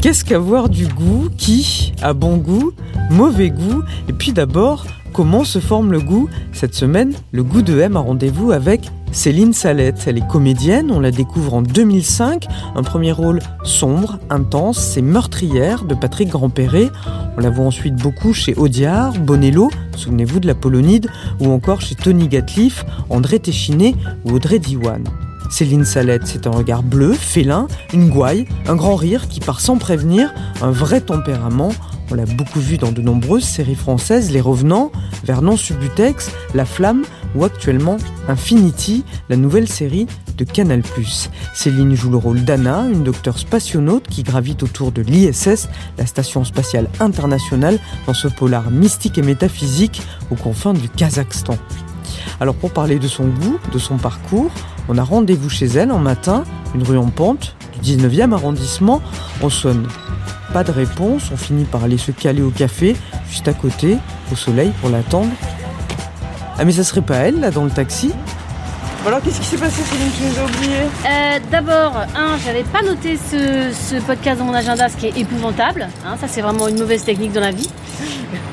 Qu'est-ce qu'avoir du goût Qui a bon goût Mauvais goût? Et puis d'abord, comment se forme le goût? Cette semaine, le goût de M a rendez-vous avec Céline Salette. Elle est comédienne, on la découvre en 2005. Un premier rôle sombre, intense, c'est Meurtrière de Patrick Grandperret. On la voit ensuite beaucoup chez Audiard, Bonello, souvenez-vous de la Polonide, ou encore chez Tony Gatliff, André Téchiné ou Audrey Diwan. Céline Salette, c'est un regard bleu, félin, une gouaille, un grand rire qui part sans prévenir, un vrai tempérament. On l'a beaucoup vu dans de nombreuses séries françaises, Les Revenants, Vernon Subutex, La Flamme ou actuellement Infinity, la nouvelle série de Canal+. Céline joue le rôle d'Anna, une docteure spationaute qui gravite autour de l'ISS, la station spatiale internationale, dans ce polar mystique et métaphysique aux confins du Kazakhstan. Alors pour parler de son goût, de son parcours, on a rendez-vous chez elle en matin, une rue en pente, du 19e arrondissement. On sonne. Pas de réponse, on finit par aller se caler au café, juste à côté, au soleil pour l'attendre. Ah mais ça serait pas elle, là, dans le taxi? Alors qu'est-ce qui s'est passé Céline Tu nous as oublié Euh, D'abord, un, j'avais pas noté ce, ce podcast dans mon agenda, ce qui est épouvantable. Hein, ça, c'est vraiment une mauvaise technique dans la vie.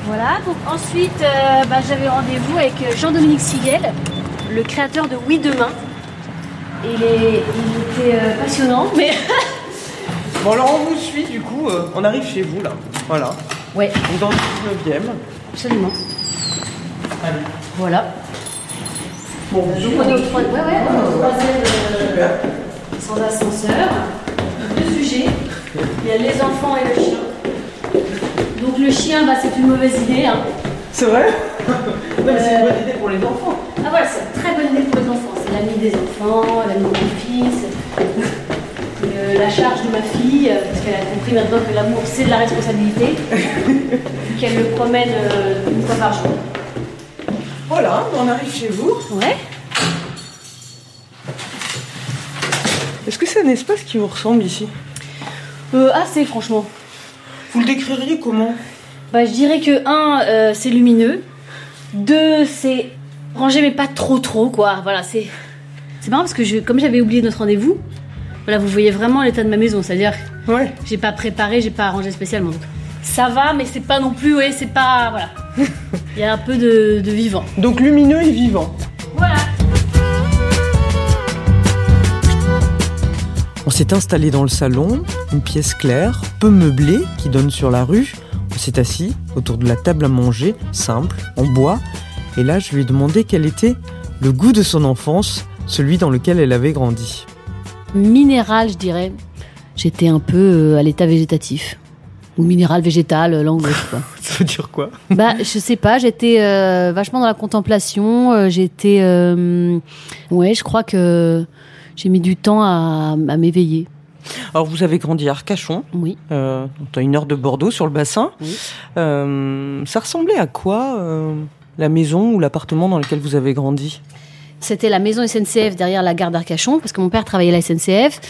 Voilà. Donc ensuite, euh, bah, j'avais rendez-vous avec Jean-Dominique Siguel, le créateur de Oui Demain. Il, est- il était euh, passionnant, mais Bon alors on vous suit du coup, euh, on arrive chez vous là. Voilà. ouais, Donc dans le 19e. absolument. Allez. Voilà. Bon, On est au trois- ouais, ouais, on est au troisième, euh, sans ascenseur. Deux sujets. Il y a les enfants et le chien. Donc le chien, bah, c'est une mauvaise idée. hein. C'est vrai? Non mais c'est une bonne idée pour les enfants. Ah voilà, c'est une très bonne idée pour les enfants. L'ami des enfants, l'ami de mon fils, la charge de ma fille, parce qu'elle a compris maintenant que l'amour c'est de la responsabilité, vu qu'elle le promène euh, une fois par jour. Voilà, on arrive chez vous. Ouais. Est-ce que c'est un espace qui vous ressemble ici? Euh, assez franchement. Vous le décririez comment? Bah, je dirais que un, euh, c'est lumineux. Deux, c'est rangé mais pas trop trop quoi. Voilà, c'est c'est marrant parce que je, comme j'avais oublié notre rendez-vous, voilà, vous voyez vraiment l'état de ma maison, c'est-à-dire Ouais. J'ai pas préparé, j'ai pas arrangé spécialement. Donc, ça va, mais c'est pas non plus, ouais, c'est pas. Voilà. Il y a un peu de, de vivant. Donc lumineux et vivant. Voilà. On s'est installé dans le salon, une pièce claire, peu meublée, qui donne sur la rue. On s'est assis autour de la table à manger, simple, en bois. Et là, je lui ai demandé quel était le goût de son enfance, celui dans lequel elle avait grandi. Minéral, je dirais. J'étais un peu euh, à l'état végétatif. Ou minéral, végétal, euh, langue, quoi. Ça veut dire quoi? Bah, je sais pas, j'étais euh, vachement dans la contemplation. j'étais. euh, ouais, je crois que j'ai mis du temps à, à m'éveiller. Alors, vous avez grandi à Arcachon, Oui. euh, à une heure de Bordeaux, sur le bassin. Oui. Euh, ça ressemblait à quoi, la maison ou l'appartement dans lequel vous avez grandi? C'était la maison SNCF derrière la gare d'Arcachon, parce que mon père travaillait à la SNCF,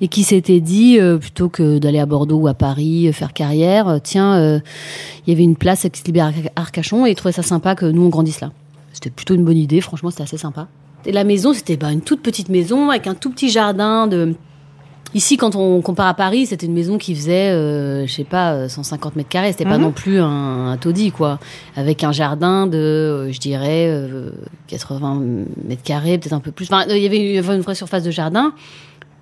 et qui s'était dit, euh, plutôt que d'aller à Bordeaux ou à Paris euh, faire carrière, euh, tiens, il y avait une place qui se libère à Arcachon, et il trouvait ça sympa que nous on grandisse là. C'était plutôt une bonne idée, franchement c'était assez sympa. Et la maison, c'était bah, une toute petite maison avec un tout petit jardin de... Ici, quand on compare à Paris, c'était une maison qui faisait, euh, je sais pas, euh, 150 mètres carrés. C'était pas Mhm. non plus un, un taudis, quoi. Avec un jardin de, euh, je dirais, euh, 80 mètres carrés, peut-être un peu plus. Enfin, il y avait une vraie surface de jardin,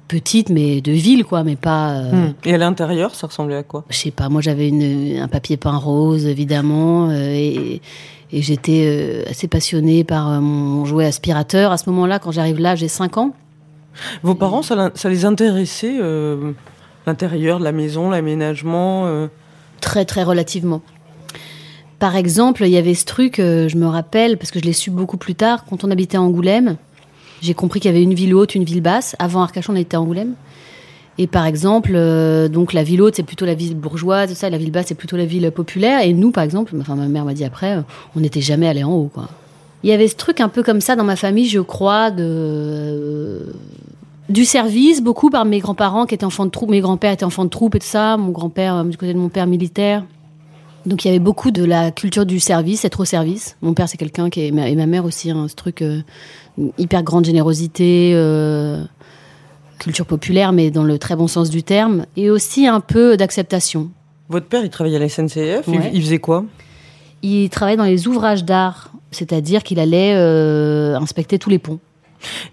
petite, mais de ville, quoi, mais pas. euh, Hmm. Et à l'intérieur, ça ressemblait à quoi? Je sais pas, moi j'avais une, un papier peint rose, évidemment, euh, et, et j'étais euh, assez passionnée par euh, mon jouet aspirateur. À ce moment-là, quand j'arrive là, j'ai 5 ans. Vos parents, ça, les intéressait euh, L'intérieur la maison, l'aménagement euh, Très, très relativement. Par exemple, il y avait ce truc, euh, je me rappelle, parce que je l'ai su beaucoup plus tard, quand on habitait à Angoulême, j'ai compris qu'il y avait une ville haute, une ville basse. Avant Arcachon, on était à Angoulême. Et par exemple, euh, donc la ville haute, c'est plutôt la ville bourgeoise, ça, la ville basse, c'est plutôt la ville populaire. Et nous, par exemple, enfin ma mère m'a dit après, on n'était jamais allé en haut, quoi. Il y avait ce truc un peu comme ça dans ma famille, je crois, de euh, du service, beaucoup par mes grands-parents qui étaient enfants de troupe, mes grands-pères étaient enfants de troupe et tout ça, mon grand-père euh, du côté de mon père militaire. Donc il y avait beaucoup de la culture du service, être au service. Mon père c'est quelqu'un qui est, et ma mère aussi, hein, ce truc euh, hyper grande générosité, euh, culture populaire, mais dans le très bon sens du terme, et aussi un peu d'acceptation. Votre père, il travaillait à la SNCF. Ouais. Il, il faisait quoi? Il travaillait dans les ouvrages d'art, c'est-à-dire qu'il allait euh, inspecter tous les ponts.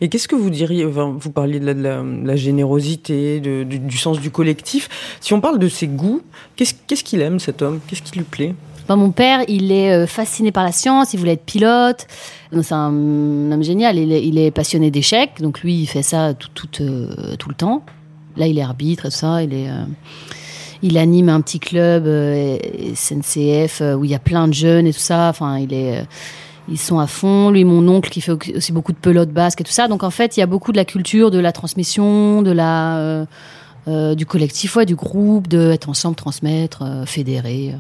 Et qu'est-ce que vous diriez enfin, Vous parliez de la, de la- de la générosité, de- du, du sens du collectif. Si on parle de ses goûts, qu'est-ce qu'il aime cet homme? Qu'est-ce qui lui plaît? Ben, mon père, il est euh, fasciné par la science, il voulait être pilote. Donc, C'est un, homme génial, il est, il est passionné d'échecs, donc lui, il fait ça tout, tout, euh, tout le temps. Là, il est arbitre et tout ça, il est... euh, il anime un petit club euh, SNCF euh, où il y a plein de jeunes et tout ça. Enfin, il est, euh, ils sont à fond. Lui, mon oncle, qui fait aussi beaucoup de pelote basque et tout ça. Donc, en fait, il y a beaucoup de la culture, de la transmission, de la, du collectif, ouais, du groupe, de être ensemble, transmettre, euh, fédérer.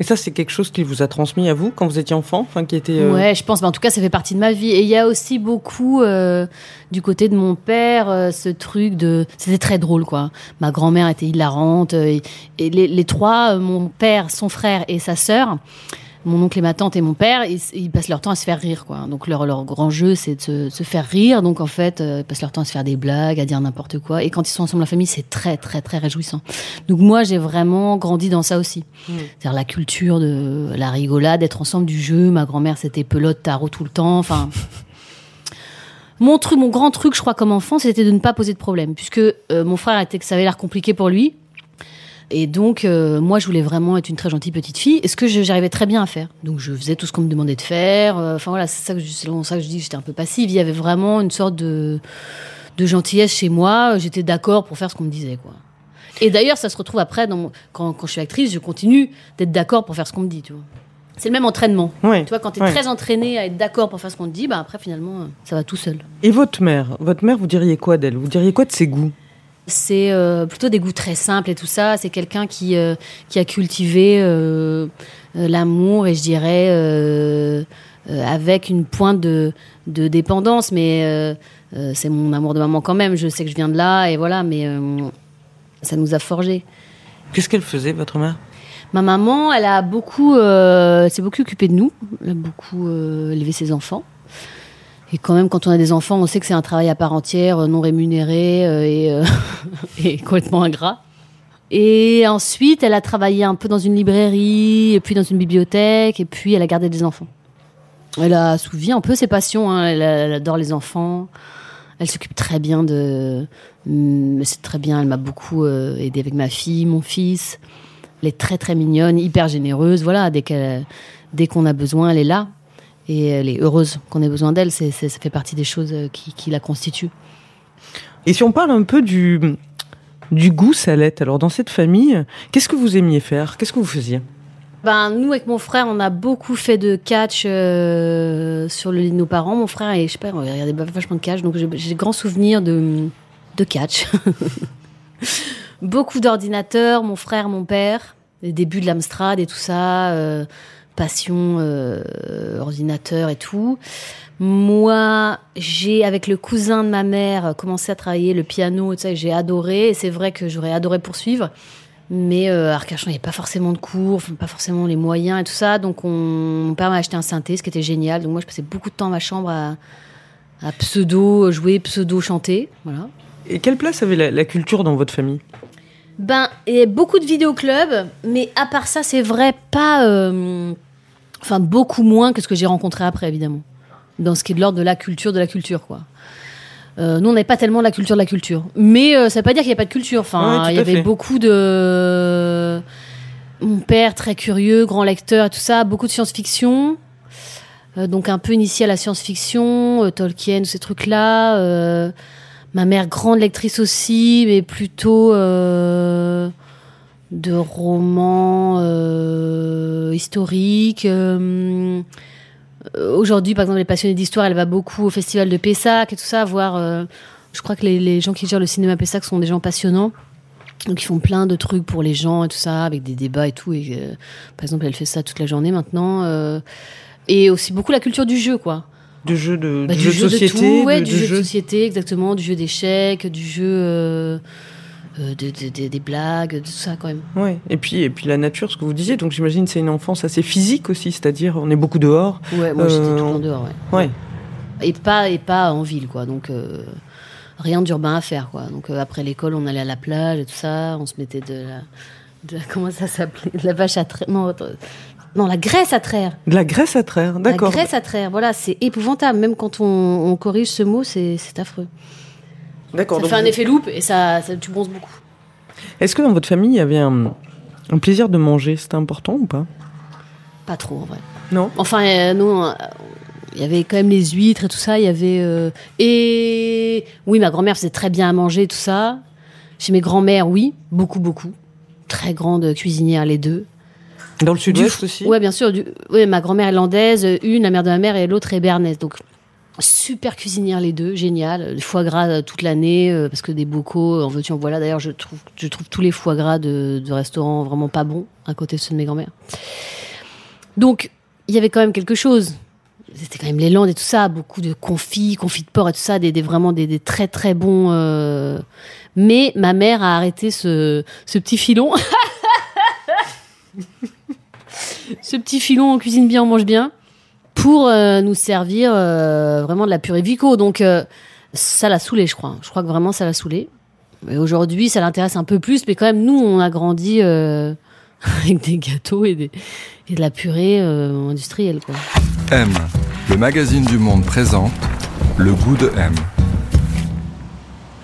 Et ça, c'est quelque chose qu'il vous a transmis à vous quand vous étiez enfant enfin, qui était, euh, Ouais, je pense. Mais en tout cas, ça fait partie de ma vie. Et il y a aussi beaucoup euh, du côté de mon père, euh, ce truc de. C'était très drôle, quoi. Ma grand-mère était hilarante. et et les, les trois, mon père, son frère et sa sœur, mon oncle et ma tante et mon père, ils, ils passent leur temps à se faire rire, quoi. Donc leur, leur grand jeu, c'est de se, se faire rire. Donc en fait, euh, ils passent leur temps à se faire des blagues, à dire n'importe quoi. Et quand ils sont ensemble, la famille, c'est très, très, très réjouissant. Donc moi, j'ai vraiment grandi dans ça aussi. C'est-à-dire la culture de la rigolade, d'être ensemble du jeu. Ma grand-mère, c'était pelote, tarot tout le temps. Enfin. Mon truc, mon grand truc, je crois, comme enfant, c'était de ne pas poser de problème. Puisque euh, mon frère était que ça avait l'air compliqué pour lui. Et donc, euh, moi, je voulais vraiment être une très gentille petite fille. Et ce que j'arrivais très bien à faire. Donc, je faisais tout ce qu'on me demandait de faire. Euh, Enfin, voilà, c'est ça que je, c'est ça que je dis j'étais un peu passive. Il y avait vraiment une sorte de, de gentillesse chez moi. J'étais d'accord pour faire ce qu'on me disait, quoi. Et d'ailleurs, ça se retrouve après, dans mon- quand, quand je suis actrice, je continue d'être d'accord pour faire ce qu'on me dit, tu vois. C'est le même entraînement. Tu vois, quand tu es très entraîné à être d'accord pour faire ce qu'on te dit, bah après, finalement, euh, ça va tout seul. Et votre mère Votre mère, vous diriez quoi d'elle? Vous diriez quoi de ses goûts? C'est euh, plutôt des goûts très simples et tout ça. C'est quelqu'un qui, euh, qui a cultivé euh, l'amour et je dirais avec une pointe de, de dépendance. Mais c'est mon amour de maman quand même. Je sais que je viens de là et voilà, mais ça nous a forgés. Qu'est-ce qu'elle faisait, votre mère? Ma maman, elle a beaucoup, s'est beaucoup occupée de nous. Elle a beaucoup élevé ses enfants. Et quand même, quand on a des enfants, on sait que c'est un travail à part entière, euh, non rémunéré euh, et, euh, et complètement ingrat. Et ensuite, elle a travaillé un peu dans une librairie, puis dans une bibliothèque, et puis elle a gardé des enfants. Elle a assouvi un peu ses passions. hein. Elle, adore les enfants. Elle s'occupe très bien de. Hum, C'est très bien. Elle m'a beaucoup euh, aidé avec ma fille, mon fils. Elle est très très mignonne, hyper généreuse. Voilà, dès qu'on a besoin, elle est là. Et elle est heureuse qu'on ait besoin d'elle. C'est, c'est- ça fait partie des choses euh, qui, qui la constituent. Et si on parle un peu du, du goût Salette, alors dans cette famille, qu'est-ce que vous aimiez faire? Qu'est-ce que vous faisiez? Ben, nous, avec mon frère, on a beaucoup fait de catch euh, sur le lit de nos parents. Mon frère, et je sais pas, on regardait vachement de catch, donc j'ai j'ai grand souvenir de, de catch. beaucoup d'ordinateurs, mon frère, mon père, les débuts de l'Amstrad et tout ça, euh, passion, euh, ordinateur et tout. Moi, j'ai, avec le cousin de ma mère, commencé à travailler le piano et tout ça, et j'ai adoré. Et c'est vrai que j'aurais adoré poursuivre. Mais euh, à Arcachon, il n'y avait pas forcément de cours, pas forcément les moyens et tout ça. Donc, on, mon père m'a acheté un synthé, ce qui était génial. Donc, moi, je passais beaucoup de temps dans ma chambre à, à pseudo jouer, pseudo chanter. Voilà. Et quelle place avait la culture dans votre famille? Ben, il y a beaucoup de vidéoclubs, mais à part ça, c'est vrai, pas. euh, Enfin, beaucoup moins que ce que j'ai rencontré après, évidemment. Dans ce qui est de l'ordre de la culture de la culture, quoi. Euh, nous, on n'avait pas tellement la culture de la culture. Mais euh, ça veut pas dire qu'il n'y a pas de culture. Enfin, il y avait fait. beaucoup de. Mon père, très curieux, grand lecteur et tout ça, beaucoup de science-fiction. Euh, donc, un peu initié à la science-fiction, Tolkien, ces trucs-là. Ma mère, grande lectrice aussi, mais plutôt. euh, de romans euh, historiques. euh, Aujourd'hui, par exemple, elle est passionnée d'histoire, elle va beaucoup au festival de Pessac et tout ça, voir Je crois que les, les gens qui gèrent le cinéma Pessac sont des gens passionnants. Donc ils font plein de trucs pour les gens et tout ça, avec des débats et tout. Et par exemple, elle fait ça toute la journée maintenant. et aussi beaucoup la culture du jeu, quoi. De jeux de, Bah, de du jeu de société, tout, ouais, de, du jeu de société, exactement, du jeu d'échecs, du jeu euh, euh, de- de- de- des blagues, de tout ça quand même. Ouais. Et puis et puis la nature, ce que vous disiez. Donc j'imagine c'est une enfance assez physique aussi, c'est-à-dire on est beaucoup dehors. Ouais, moi j'étais Euh, tout le temps dehors, ouais. Ouais. Et pas et pas en ville, quoi. Donc euh, rien d'urbain à faire, quoi. Donc après l'école, on allait à la plage et tout ça, on se mettait de la, de la- comment ça s'appelait, de la vache à traire, non, non, la graisse à traire. De la graisse à traire, La d'accord. graisse à traire, voilà, c'est épouvantable. Même quand on, on corrige ce mot, c'est c'est affreux. D'accord. Ça donc fait un effet loupe et ça, ça tu bronzes beaucoup. Est-ce que dans votre famille il y avait un, un plaisir de manger? C'était important ou pas? Pas trop en vrai. Non? Enfin, euh, nous, euh, il y avait quand même les huîtres et tout ça. Il y avait euh, et oui, ma grand-mère faisait très bien à manger tout ça. Chez mes grands-mères, oui, beaucoup, beaucoup. Très grandes cuisinières les deux. Dans le sud-ouest aussi Ouais, bien sûr. Du, ouais, ma grand-mère irlandaise, une, la mère de ma mère et l'autre est bernaise. Donc super cuisinières les deux, génial. Le foie gras euh, toute l'année euh, parce que des bocaux, en veux-tu en voilà. D'ailleurs, je trouve, je trouve tous les foie gras de, de restaurants vraiment pas bons à côté de ceux de mes grand-mères. Donc il y avait quand même quelque chose. C'était quand même les Landes et tout ça, beaucoup de confits, confits de porc et tout ça, des, des- vraiment des, des très très bons. euh, Mais ma mère a arrêté ce, ce petit filon. ce petit filon, on cuisine bien, on mange bien, pour euh, nous servir euh, vraiment de la purée Vico. Donc euh, ça l'a saoulé, je crois. Je crois que vraiment ça l'a saoulé. Et aujourd'hui, ça l'intéresse un peu plus, mais quand même, nous, on a grandi euh, avec des gâteaux et, des, et de la purée euh, industrielle, quoi. M, le magazine du monde présente le goût de M.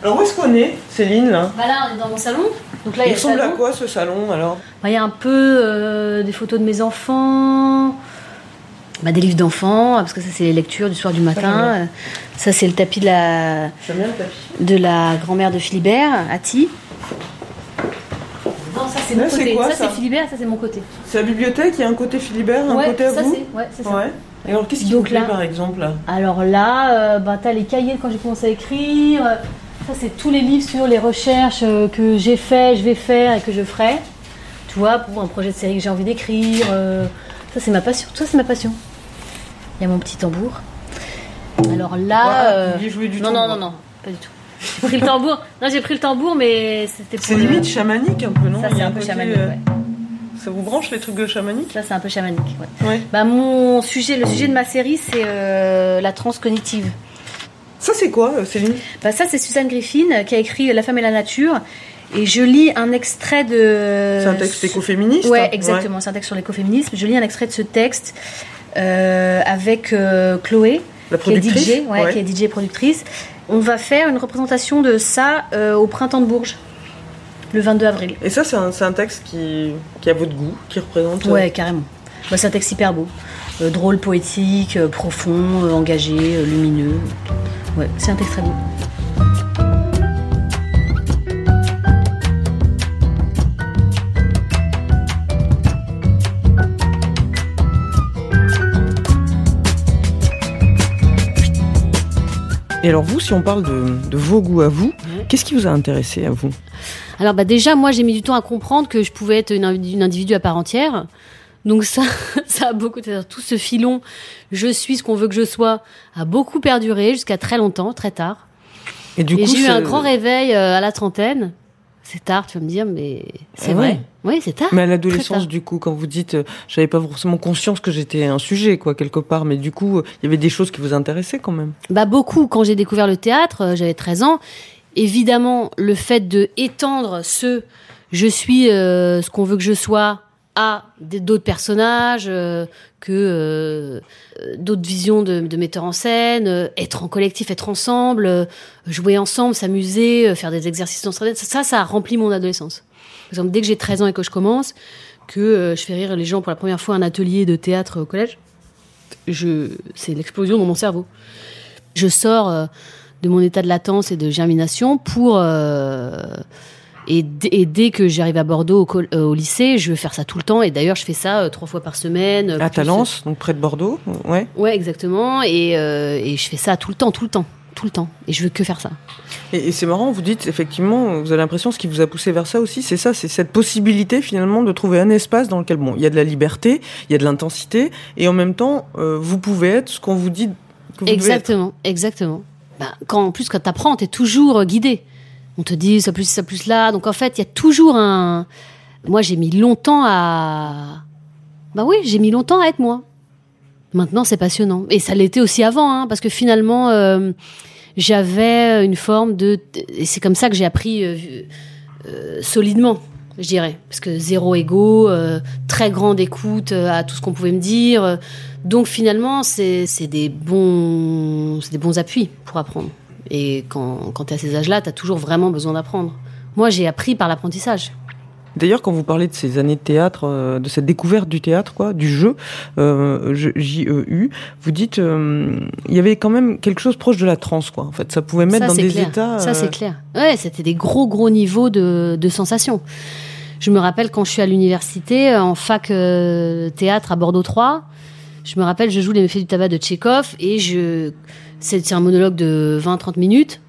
Alors où est-ce qu'on est, Céline là? Bah là, on est dans mon salon. Donc là, il y Il ressemble à quoi ce salon alors? Bah, Il y a un peu euh, des photos de mes enfants, bah, des livres d'enfants, parce que ça, c'est les lectures du soir du matin. Euh, Ça, c'est le tapis de la, J'aime bien le tapis. de la grand-mère de Philibert, Ati. Non, ça, c'est mon Là, c'est côté. quoi, ça, ça c'est Philibert, ça, c'est mon côté. C'est la bibliothèque, il y a un côté Philibert, un ouais, côté à ça, vous? c'est ouais, c'est ça. Ouais. Et alors qu'est-ce qui vous plaît là- par exemple là? Alors là, euh, bah, t'as les cahiers quand j'ai commencé à écrire. Ça, c'est tous les livres sur les recherches euh, que j'ai fait, je vais faire et que je ferai. Tu vois, pour un projet de série que j'ai envie d'écrire. euh, ça, c'est ma passion. Ça, c'est ma passion. Il y a mon petit tambour. Alors là. Voilà, euh, du non, non, tambour. non, non, pas du tout. J'ai pris le tambour. Non, j'ai pris le tambour, mais c'était pour. C'est le- limite chamanique un peu, non? Ça, c'est a un peu chamanique, euh, ouais. Ça vous branche les trucs de chamanique? Ça, c'est un peu chamanique, ouais. Ouais. Bah, mon sujet, le sujet de ma série, c'est euh, la transcognitive. Ça c'est quoi euh, Céline Bah ça, c'est Suzanne Griffin euh, qui a écrit La femme et la nature. Et je lis un extrait de. C'est un texte écoféministe Ouais, hein exactement. C'est un texte sur l'écoféminisme. Je lis un extrait de ce texte euh, avec euh, Chloé, La qui est DJ, ouais, qui est DJ productrice. On va faire une représentation de ça euh, au printemps de Bourges, le 22 avril. Et ça c'est un, texte qui, qui a votre goût, qui représente... euh, Ouais, carrément. Bah, c'est un texte hyper beau. Euh, drôle, poétique, euh, profond, euh, engagé, lumineux. Ouais, c'est un texte très beau. Et alors vous, si on parle de, de vos goûts à vous, qu'est-ce qui vous a intéressé à vous? Alors bah déjà, moi j'ai mis du temps à comprendre que je pouvais être une individu à part entière. Donc ça, ça a beaucoup, tout ce filon, je suis ce qu'on veut que je sois, a beaucoup perduré jusqu'à très longtemps, très tard. Et du Et coup, j'ai eu un grand réveil euh, à la trentaine. C'est tard, tu vas me dire, mais c'est Ah vrai. ouais Oui, c'est tard. Mais à l'adolescence, du coup, quand vous dites, euh, j'avais pas forcément conscience que j'étais un sujet, quoi, quelque part, mais du coup, euh, il y avait des choses qui vous intéressaient quand même. Bah beaucoup. Quand j'ai découvert le théâtre, euh, j'avais 13 ans. Évidemment, le fait de étendre ce je suis euh, ce qu'on veut que je sois d'autres personnages, euh, que euh, d'autres visions de, de metteurs en scène, euh, être en collectif, être ensemble, jouer ensemble, s'amuser, faire des exercices dans ça, ça, a rempli mon adolescence. Par exemple, dès que j'ai 13 ans et que je commence, que je fais rire les gens pour la première fois à un atelier de théâtre au collège, je, c'est l'explosion dans mon cerveau je sors de mon état de latence et de germination pour et, dès que j'arrive à Bordeaux au, euh, au lycée, je veux faire ça tout le temps et d'ailleurs je fais ça euh, trois fois par semaine. euh, À plus- Talence, donc près de Bordeaux, ouais. Ouais, exactement et, euh, et je fais ça tout le temps, tout le temps, tout le temps. Et je veux que faire ça. Et, et c'est marrant, vous dites effectivement, vous avez l'impression ce qui vous a poussé vers ça aussi, c'est ça, c'est cette possibilité finalement de trouver un espace dans lequel bon, il y a de la liberté, il y a de l'intensité, et en même temps, euh, vous pouvez être ce qu'on vous dit. Que vous devez être. Exactement, exactement. Bah, quand, en plus, quand t'apprends, t'es toujours euh, guidé. On te dit ça plus ça plus là. Donc en fait, il y a toujours un. Moi, j'ai mis longtemps à. Bah oui, j'ai mis longtemps à être moi. Maintenant, c'est passionnant. Et ça l'était aussi avant, hein, parce que finalement, euh, j'avais une forme de. Et c'est comme ça que j'ai appris euh, euh, solidement, je dirais. Parce que zéro ego, très grande écoute à tout ce qu'on pouvait me dire. Donc finalement, c'est des, des bons appuis pour apprendre. Et quand, quand tu es à ces âges-là, tu as toujours vraiment besoin d'apprendre. Moi, j'ai appris par l'apprentissage. D'ailleurs, quand vous parlez de ces années de théâtre, euh, de cette découverte du théâtre, quoi, du jeu, euh, je- J-E-U, vous dites, euh, il y avait quand même quelque chose proche de la transe, quoi. En fait, ça pouvait mettre ça, dans des clair. états. Ça, euh, c'est clair. Ouais, c'était des gros, gros niveaux de, de sensations. Je me rappelle quand je suis à l'université, euh, en fac euh, théâtre à Bordeaux 3, je me rappelle, je joue Les méfaits du tabac de Tchekhov et je, c'est un monologue de 20-30 minutes.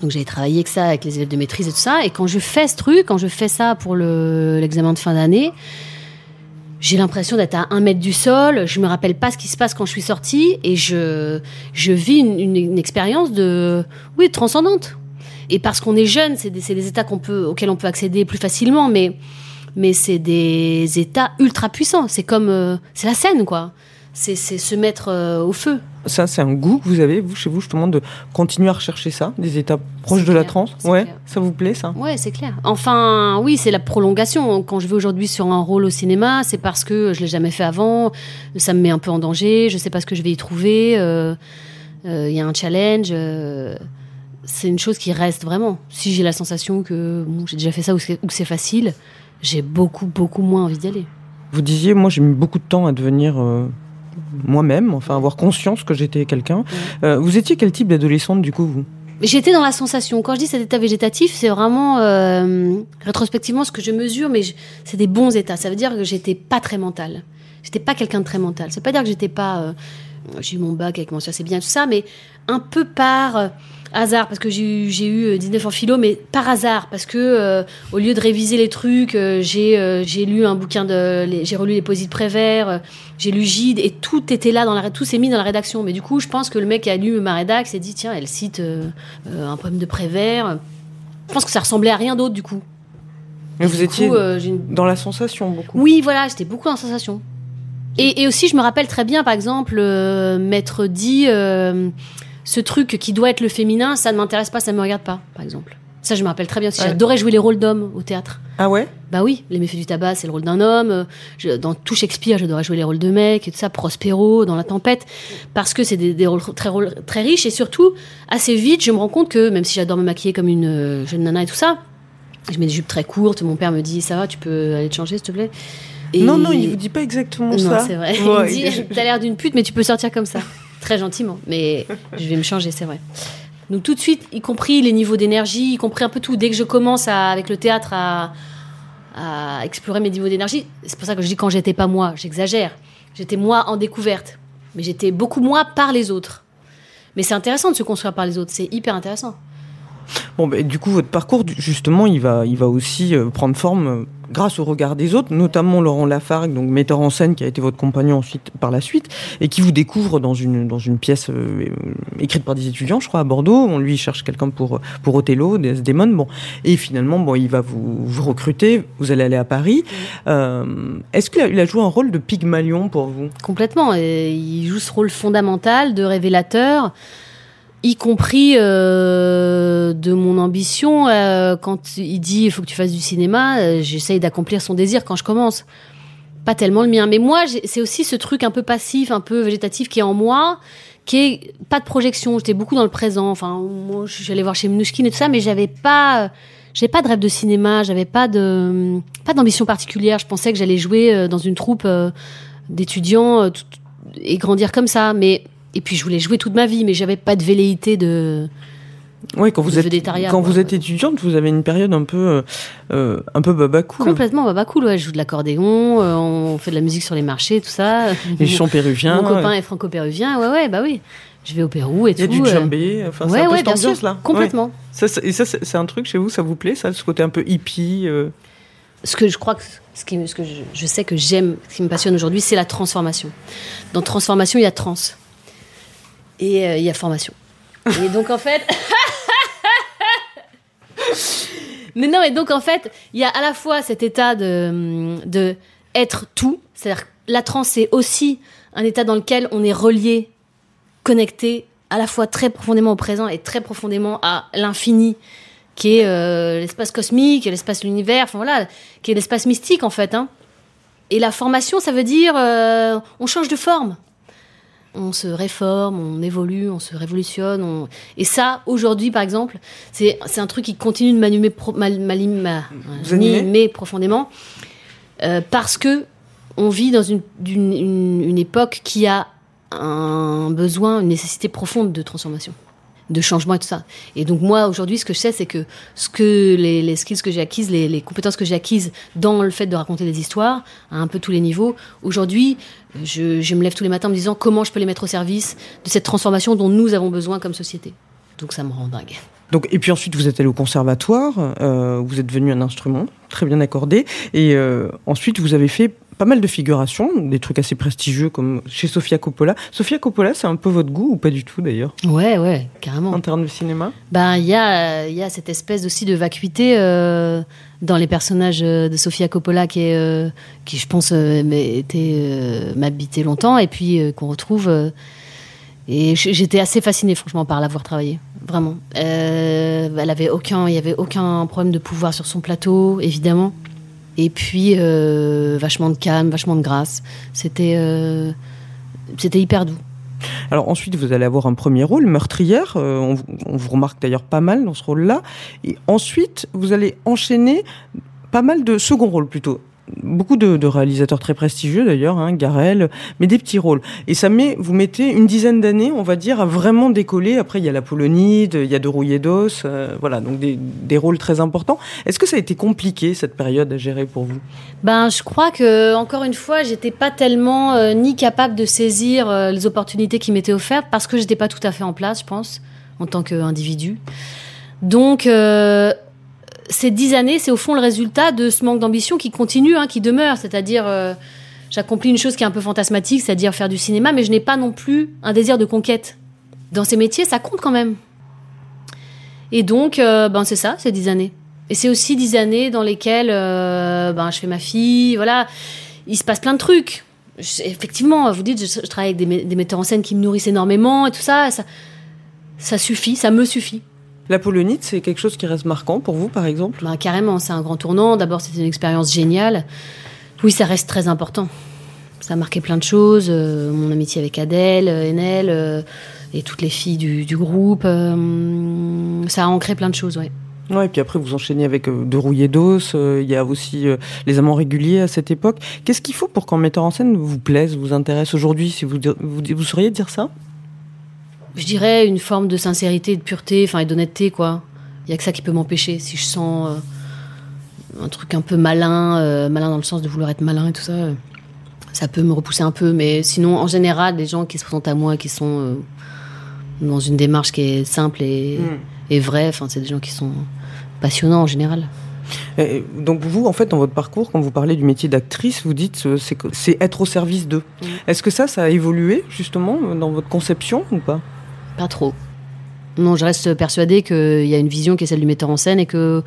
Donc j'avais travaillé avec ça, avec les élèves de maîtrise et tout ça. Et quand je fais ce truc, quand je fais ça pour le- l'examen de fin d'année, j'ai l'impression d'être à un mètre du sol. Je me rappelle pas ce qui se passe quand je suis sortie et je, je vis une, expérience de, oui, transcendante. Et parce qu'on est jeune, c'est des, des états qu'on peut, auxquels on peut accéder plus facilement, mais, mais c'est des états ultra puissants. C'est comme, euh, c'est la scène, quoi. C'est se mettre euh, au feu. Ça, c'est un goût que vous avez, vous, chez vous, justement, de continuer à rechercher ça, des états proches de la transe. Ouais, clair. ça vous plaît, ça? Ouais, c'est clair. Enfin, oui, c'est la prolongation. Quand je vais aujourd'hui sur un rôle au cinéma, c'est parce que je l'ai jamais fait avant. Ça me met un peu en danger. Je sais pas ce que je vais y trouver. euh, euh, Il y a un challenge. c'est une chose qui reste vraiment. Si j'ai la sensation que bon, j'ai déjà fait ça ou que c'est facile, j'ai beaucoup, beaucoup moins envie d'y aller. Vous disiez, moi, j'ai mis beaucoup de temps à devenir euh, moi-même, enfin, avoir conscience que j'étais quelqu'un. Euh, vous étiez quel type d'adolescente, du coup, vous? J'étais dans la sensation. Quand je dis cet état végétatif, c'est vraiment euh, rétrospectivement ce que je mesure, mais c'est des bons états. Ça veut dire que j'étais pas très mentale. J'étais pas quelqu'un de très mental. Ça veut pas dire que j'étais pas. euh, j'ai eu mon bac avec mention assez bien, tout ça, mais un peu par hasard, parce que j'ai eu, j'ai eu euh, 19 en philo, mais par hasard, parce que euh, au lieu de réviser les trucs, euh, j'ai euh, j'ai lu un bouquin de. J'ai relu les poésies de Prévert, euh, j'ai lu Gide, et tout était là, dans la, tout s'est mis dans la rédaction. Mais du coup, je pense que le mec qui a lu ma rédac s'est dit tiens, elle cite. euh, euh, un poème de Prévert. Je pense que ça ressemblait à rien d'autre du coup. Mais Et vous étiez coup, euh, j'ai une- dans la sensation, beaucoup. Oui, voilà, j'étais beaucoup en sensation. Et, et aussi, je me rappelle très bien, par exemple, euh, m'être dit euh, ce truc qui doit être le féminin, ça ne m'intéresse pas, ça ne me regarde pas, par exemple. Ça, je me rappelle très bien. Ouais. J'adorais jouer les rôles d'hommes au théâtre. Ah ouais? Bah oui, Les méfaits du tabac, c'est le rôle d'un homme. Euh, je- dans tout Shakespeare, j'adorais jouer les rôles de mecs et tout ça. Prospero, dans La Tempête, parce que c'est des, des rôles très, riches. Et surtout, assez vite, je me rends compte que, même si j'adore me maquiller comme une euh, jeune nana et tout ça, je mets des jupes très courtes. Mon père me dit, ça va, tu peux aller te changer, s'il te plaît? Et- Non, non, il vous dit pas exactement non, ça. c'est vrai. Ouais, il me dit, t'as l'air d'une pute, mais tu peux sortir comme ça. Très gentiment. Mais je vais me changer, c'est vrai. Donc tout de suite, y compris les niveaux d'énergie, y compris un peu tout. Dès que je commence avec le théâtre à, explorer mes niveaux d'énergie, c'est pour ça que je dis quand j'étais pas moi, j'exagère. J'étais moi en découverte. Mais j'étais beaucoup moi par les autres. Mais c'est intéressant de se construire par les autres, c'est hyper intéressant. Bon, ben, du coup, votre parcours, justement, il va, il va aussi euh, prendre forme euh, grâce au regard des autres, notamment Laurent Lafargue, donc metteur en scène, qui a été votre compagnon ensuite par la suite, et qui vous découvre dans une, dans une pièce euh, écrite par des étudiants, je crois, à Bordeaux. On lui cherche quelqu'un pour, pour Othello, Desdemone. Bon, et finalement, bon, il va vous, vous recruter. Vous allez aller à Paris. Euh, Est-ce qu'il a, il a joué un rôle de Pygmalion pour vous? Complètement. Il joue ce rôle fondamental de révélateur, y compris euh, de mon ambition. euh, quand il dit il faut que tu fasses du cinéma, euh, j'essaye d'accomplir son désir quand je commence. Pas tellement le mien. Mais moi, c'est aussi ce truc un peu passif, un peu végétatif qui est en moi, qui est pas de projection. J'étais beaucoup dans le présent. Enfin, moi, je voir chez Mnouchkine et tout ça, mais j'avais pas. J'avais pas de rêve de cinéma, j'avais pas de pas d'ambition particulière. Je pensais que j'allais jouer euh, dans une troupe euh, d'étudiants euh, et grandir comme ça. Mais et puis je voulais jouer toute ma vie, mais j'avais pas de velléité de. Oui, quand vous êtes végétariat, quand quoi, vous êtes ouais. étudiante, vous avez une période un peu euh, un peu baba cool. Complètement, bah, bah cool. Ouais, je joue de l'accordéon, euh, on fait de la musique sur les marchés, tout ça. Les chants péruviens. Mon copain est franco-péruvien, ouais, ouais, bah oui. Je vais au Pérou et Il y a tout. du euh. djembé, enfin, c'est ouais, un peu cette sûr, ambiance-là. complètement. Ça, c'est- et ça, c'est c'est un truc chez vous, ça vous plaît, ça, ce côté un peu hippie euh, Ce que je crois que ce, qui, ce que je, je sais que j'aime, ce qui me passionne aujourd'hui, c'est la transformation. Dans transformation, il y a trans et euh, il y a formation. Et donc en fait. Mais non, et donc en fait, il y a à la fois cet état de, de être tout, c'est-à-dire la transe, c'est aussi un état dans lequel on est relié, connecté à la fois très profondément au présent et très profondément à l'infini, qui est euh, l'espace cosmique, l'espace de l'univers, enfin voilà, qui est l'espace mystique en fait. hein. Et la formation, ça veut dire euh, on change de forme. On se réforme, on évolue, on se révolutionne. on- Et ça, aujourd'hui, par exemple, c'est un truc qui continue de m'animer pro- profondément. euh, parce que on vit dans une, d'une- une, une époque qui a un besoin, une nécessité profonde de transformation, de changement et tout ça. Et donc moi, aujourd'hui, ce que je sais, c'est que, ce que les, les skills que j'ai acquises, les, compétences que j'ai acquises dans le fait de raconter des histoires, à un peu tous les niveaux, aujourd'hui, je, je me lève tous les matins en me disant comment je peux les mettre au service de cette transformation dont nous avons besoin comme société. Donc ça me rend dingue. Donc, et puis ensuite, vous êtes allé au conservatoire, euh, vous êtes devenu un instrument très bien accordé, et euh, ensuite, vous avez fait pas mal de figurations, des trucs assez prestigieux comme chez Sofia Coppola. Sofia Coppola, c'est un peu votre goût ou pas du tout d'ailleurs, Ouais, ouais, carrément. en termes de cinéma? Ben, il y a, y a cette espèce aussi de vacuité euh, dans les personnages euh, de Sofia Coppola qui, est, euh, qui je pense, euh, était, m'habitait longtemps et puis qu'on retrouve. et j'étais assez fascinée, franchement, par l'avoir travaillé. Vraiment. Elle avait aucun, il y avait aucun problème de pouvoir sur son plateau, évidemment. Et puis, euh, vachement de calme, vachement de grâce. C'était, euh, c'était hyper doux. Alors ensuite, vous allez avoir un premier rôle, meurtrière. euh, on, vous- remarque d'ailleurs pas mal dans ce rôle-là. Et ensuite, vous allez enchaîner pas mal de second rôles plutôt. Beaucoup de, réalisateurs très prestigieux d'ailleurs, hein, Garel, mais des petits rôles. Et ça met, vous mettez une dizaine d'années, on va dire, à vraiment décoller. Après, il y a la Polonide, il y a De Rouillé d'os, euh, voilà, donc des, des rôles très importants. Est-ce que ça a été compliqué cette période à gérer pour vous? Ben, je crois que encore une fois, j'étais pas tellement euh, ni capable de saisir euh, les opportunités qui m'étaient offertes parce que j'étais pas tout à fait en place, je pense, en tant qu'individu. Donc, ces dix années, c'est au fond le résultat de ce manque d'ambition qui continue, hein, qui demeure. C'est-à-dire, euh, j'accomplis une chose qui est un peu fantasmatique, c'est-à-dire faire du cinéma, mais je n'ai pas non plus un désir de conquête. Dans ces métiers, ça compte quand même. Et donc, euh, ben c'est ça, ces dix années. Et c'est aussi dix années dans lesquelles euh, ben, je fais ma fille, voilà. Il se passe plein de trucs. Effectivement, vous dites, je, travaille avec des, metteurs en scène qui me nourrissent énormément et tout ça. Ça suffit, ça me suffit. La Polonide, c'est quelque chose qui reste marquant pour vous, par exemple? Ben, carrément, c'est un grand tournant. D'abord, c'était une expérience géniale. Oui, ça reste très important. Ça a marqué plein de choses. euh, mon amitié avec Adèle, euh, Enel euh, et toutes les filles du, du groupe. euh, ça a ancré plein de choses, ouais. Ouais, et puis après, vous enchaînez avec De Rouillé d'os. Il y a aussi Les Amants réguliers à cette époque. Qu'est-ce qu'il faut pour qu'un metteur en scène vous plaise, vous intéresse aujourd'hui Si vous, vous, vous sauriez dire ça? Je dirais une forme de sincérité, de pureté, enfin et d'honnêteté quoi. Il y a que ça qui peut m'empêcher. Si je sens euh, un truc un peu malin, euh, malin dans le sens de vouloir être malin et tout ça, euh, ça peut me repousser un peu. Mais sinon, en général, les gens qui se présentent à moi, qui sont dans une démarche qui est simple et, et vraie, enfin c'est des gens qui sont passionnants en général. Et donc vous, en fait, dans votre parcours, quand vous parlez du métier d'actrice, vous dites c'est que- c'est être au service d'eux. Mm. Est-ce que ça, ça a évolué justement dans votre conception ou pas? Trop. Non, je reste persuadée qu'il y a une vision qui est celle du metteur en scène et que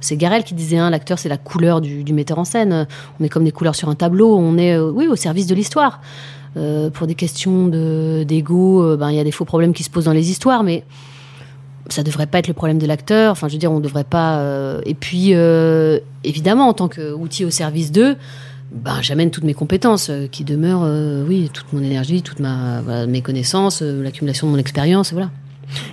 c'est Garel qui disait, hein, l'acteur c'est la couleur du, metteur en scène. On est comme des couleurs sur un tableau, on est euh, oui au service de l'histoire. Euh, pour des questions de- d'ego, euh, ben, il y a des faux problèmes qui se posent dans les histoires, mais ça devrait pas être le problème de l'acteur. Enfin, je veux dire, on devrait pas. Et puis, évidemment, en tant qu'outil au service d'eux, ben, j'amène toutes mes compétences euh, qui demeurent, euh, oui, toute mon énergie, toutes ma, voilà, mes connaissances, euh, l'accumulation de mon expérience, voilà.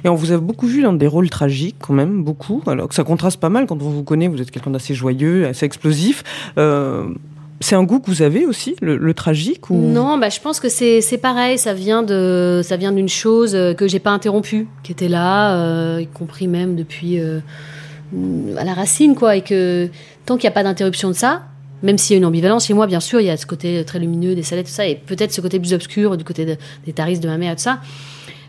Et on vous a beaucoup vu dans des rôles tragiques, quand même, beaucoup. Alors que ça contraste pas mal quand on vous connaît, vous êtes quelqu'un d'assez joyeux, assez explosif. C'est un goût que vous avez aussi, le, le tragique ou... Non, bah, je pense que c'est c'est pareil. Ça vient de ça vient d'une chose que j'ai pas interrompue, qui était là, y compris même depuis à la racine, quoi. Et que tant qu'il n'y a pas d'interruption de ça, même s'il y a une ambivalence chez moi, bien sûr, il y a ce côté très lumineux des salettes, tout ça, et peut-être ce côté plus obscur du côté de- des taristes de ma mère et tout ça.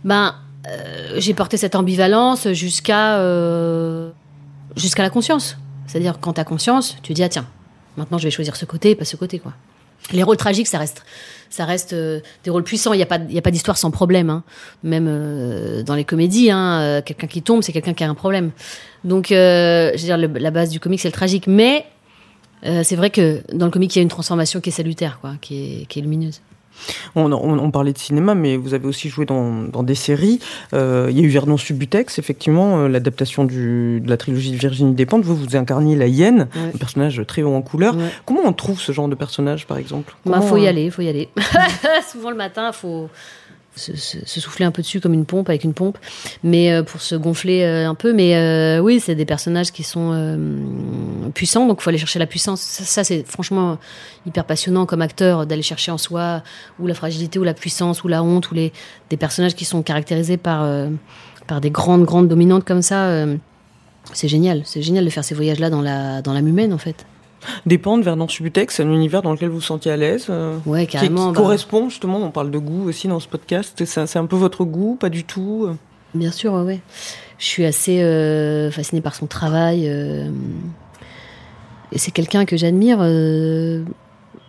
Ben, euh, j'ai porté cette ambivalence jusqu'à euh, jusqu'à la conscience. C'est-à-dire quand tu as conscience, tu dis ah tiens, maintenant je vais choisir ce côté, pas ce côté quoi. Les rôles tragiques, ça reste, ça reste euh, des rôles puissants. Il n'y a pas, a pas d'histoire sans problème. hein. Même dans les comédies, hein, quelqu'un qui tombe, c'est quelqu'un qui a un problème. Donc, je veux dire, la base du comique, c'est le tragique. Mais euh, c'est vrai que dans le comique, il y a une transformation qui est salutaire, quoi, qui est, qui est lumineuse. On, on- on parlait de cinéma, mais vous avez aussi joué dans, dans des séries. Euh, il y a eu Vernon Subutex, effectivement, euh, l'adaptation de la trilogie de Virginie Despentes. Vous, vous incarniez la hyène, Ouais. un personnage très haut en couleur. Ouais. Comment on trouve ce genre de personnage, par exemple? Bah, Comment, faut y aller, faut y aller. Souvent le matin, faut se, souffler un peu dessus comme une pompe avec une pompe, mais euh, pour se gonfler euh, un peu. Mais euh, oui, c'est des personnages qui sont puissants, donc faut aller chercher la puissance. Ça, c'est franchement hyper passionnant comme acteur d'aller chercher en soi ou la fragilité ou la puissance ou la honte ou les des personnages qui sont caractérisés par par des grandes grandes dominantes comme ça. c'est génial, c'est génial de faire ces voyages-là dans la dans l'âme humaine en fait. Despentes, Vernon Subutex, c'est un univers dans lequel vous vous sentiez à l'aise euh, Ouais, carrément. qui bah- correspond justement, on parle de goût aussi dans ce podcast. C'est un peu votre goût, pas du tout euh Bien sûr, ouais, ouais. Je suis assez euh, fascinée par son travail. euh, et c'est quelqu'un que j'admire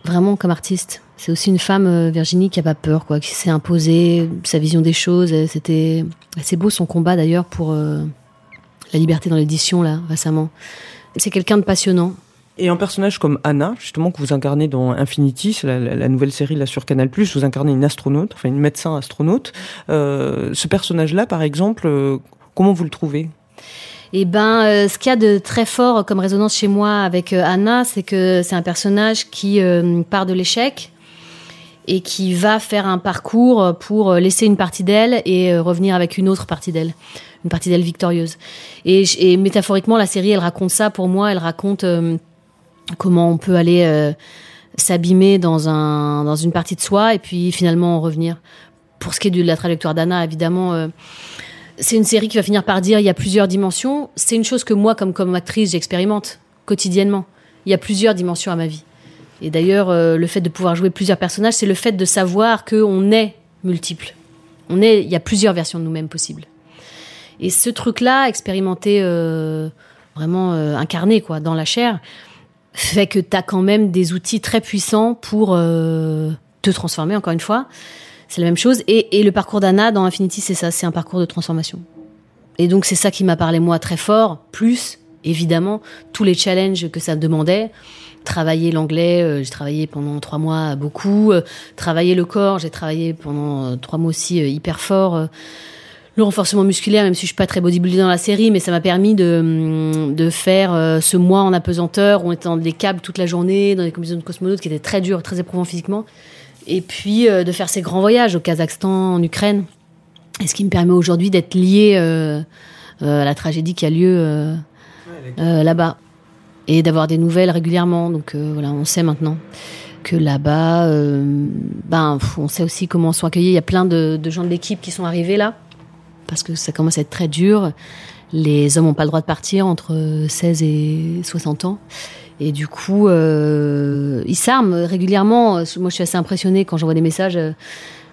vraiment comme artiste. C'est aussi une femme, Virginie, qui a pas peur, quoi, qui s'est imposée sa vision des choses. C'était assez beau son combat d'ailleurs pour la liberté dans l'édition là récemment. C'est quelqu'un de passionnant. Et un personnage comme Anna, justement, que vous incarnez dans Infinity, c'est la, nouvelle série là sur Canal+, vous incarnez une astronaute, enfin une médecin astronaute. Euh, ce personnage-là, par exemple, euh, comment vous le trouvez? Et ben, euh, ce qu'il y a de très fort comme résonance chez moi avec Anna, c'est que c'est un personnage qui part de l'échec et qui va faire un parcours pour laisser une partie d'elle et revenir avec une autre partie d'elle, une partie d'elle victorieuse. Et, métaphoriquement, la série, elle raconte ça pour moi. Elle raconte comment on peut aller euh, s'abîmer dans un dans une partie de soi et puis finalement en revenir. Pour ce qui est de la trajectoire d'Anna, évidemment. euh, c'est une série qui va finir par dire il y a plusieurs dimensions. C'est une chose que moi, comme, comme actrice, j'expérimente quotidiennement. Il y a plusieurs dimensions à ma vie. Et d'ailleurs, euh, le fait de pouvoir jouer plusieurs personnages, c'est le fait de savoir qu'on est multiple. On est, il y a plusieurs versions de nous-mêmes possibles. Et ce truc-là, expérimenté, vraiment incarné quoi, dans la chair, fait que tu as quand même des outils très puissants pour euh, te transformer, encore une fois. C'est la même chose. Et, et le parcours d'Anna dans Infinity, c'est ça, c'est un parcours de transformation. Et donc c'est ça qui m'a parlé moi très fort, plus évidemment tous les challenges que ça demandait. Travailler l'anglais, euh, j'ai travaillé pendant trois mois beaucoup. Euh, travailler le corps, j'ai travaillé pendant euh, trois mois aussi hyper fort. Le renforcement musculaire, même si je suis pas très bodybuildé dans la série, mais ça m'a permis de, de faire euh, ce mois en apesanteur. où On était dans des câbles toute la journée, dans des combinaisons de cosmonautes qui étaient très durs, très éprouvants physiquement. Et puis euh, de faire ces grands voyages au Kazakhstan, en Ukraine. Et ce qui me permet aujourd'hui d'être lié euh, euh, à la tragédie qui a lieu là-bas. Et d'avoir des nouvelles régulièrement. Donc voilà, on sait maintenant que là-bas, ben, on sait aussi comment sont accueillis. Il y a plein de, de gens de l'équipe qui sont arrivés là, parce que ça commence à être très dur. Les hommes n'ont pas le droit de partir entre 16 et 60 ans. Et du coup, euh, ils s'arment régulièrement. Moi, je suis assez impressionnée quand j'envoie des messages. euh,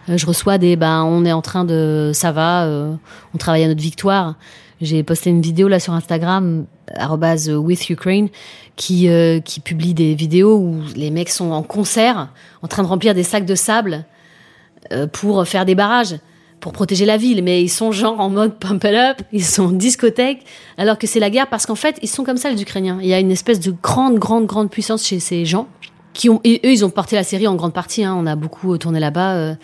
je reçois des ben, on est en train de. Ça va, euh, on travaille à notre victoire. J'ai posté une vidéo là sur Instagram, with Ukraine, qui, qui publie des vidéos où les mecs sont en concert, en train de remplir des sacs de sable pour faire des barrages, pour protéger la ville. Mais ils sont genre en mode pump it up, ils sont en discothèque, alors que c'est la guerre, parce qu'en fait, ils sont comme ça, les Ukrainiens. Il y a une espèce de grande, grande, grande puissance chez ces gens. Qui ont, eux, ils ont porté la série en grande partie. Hein. On a beaucoup tourné là-bas. euh,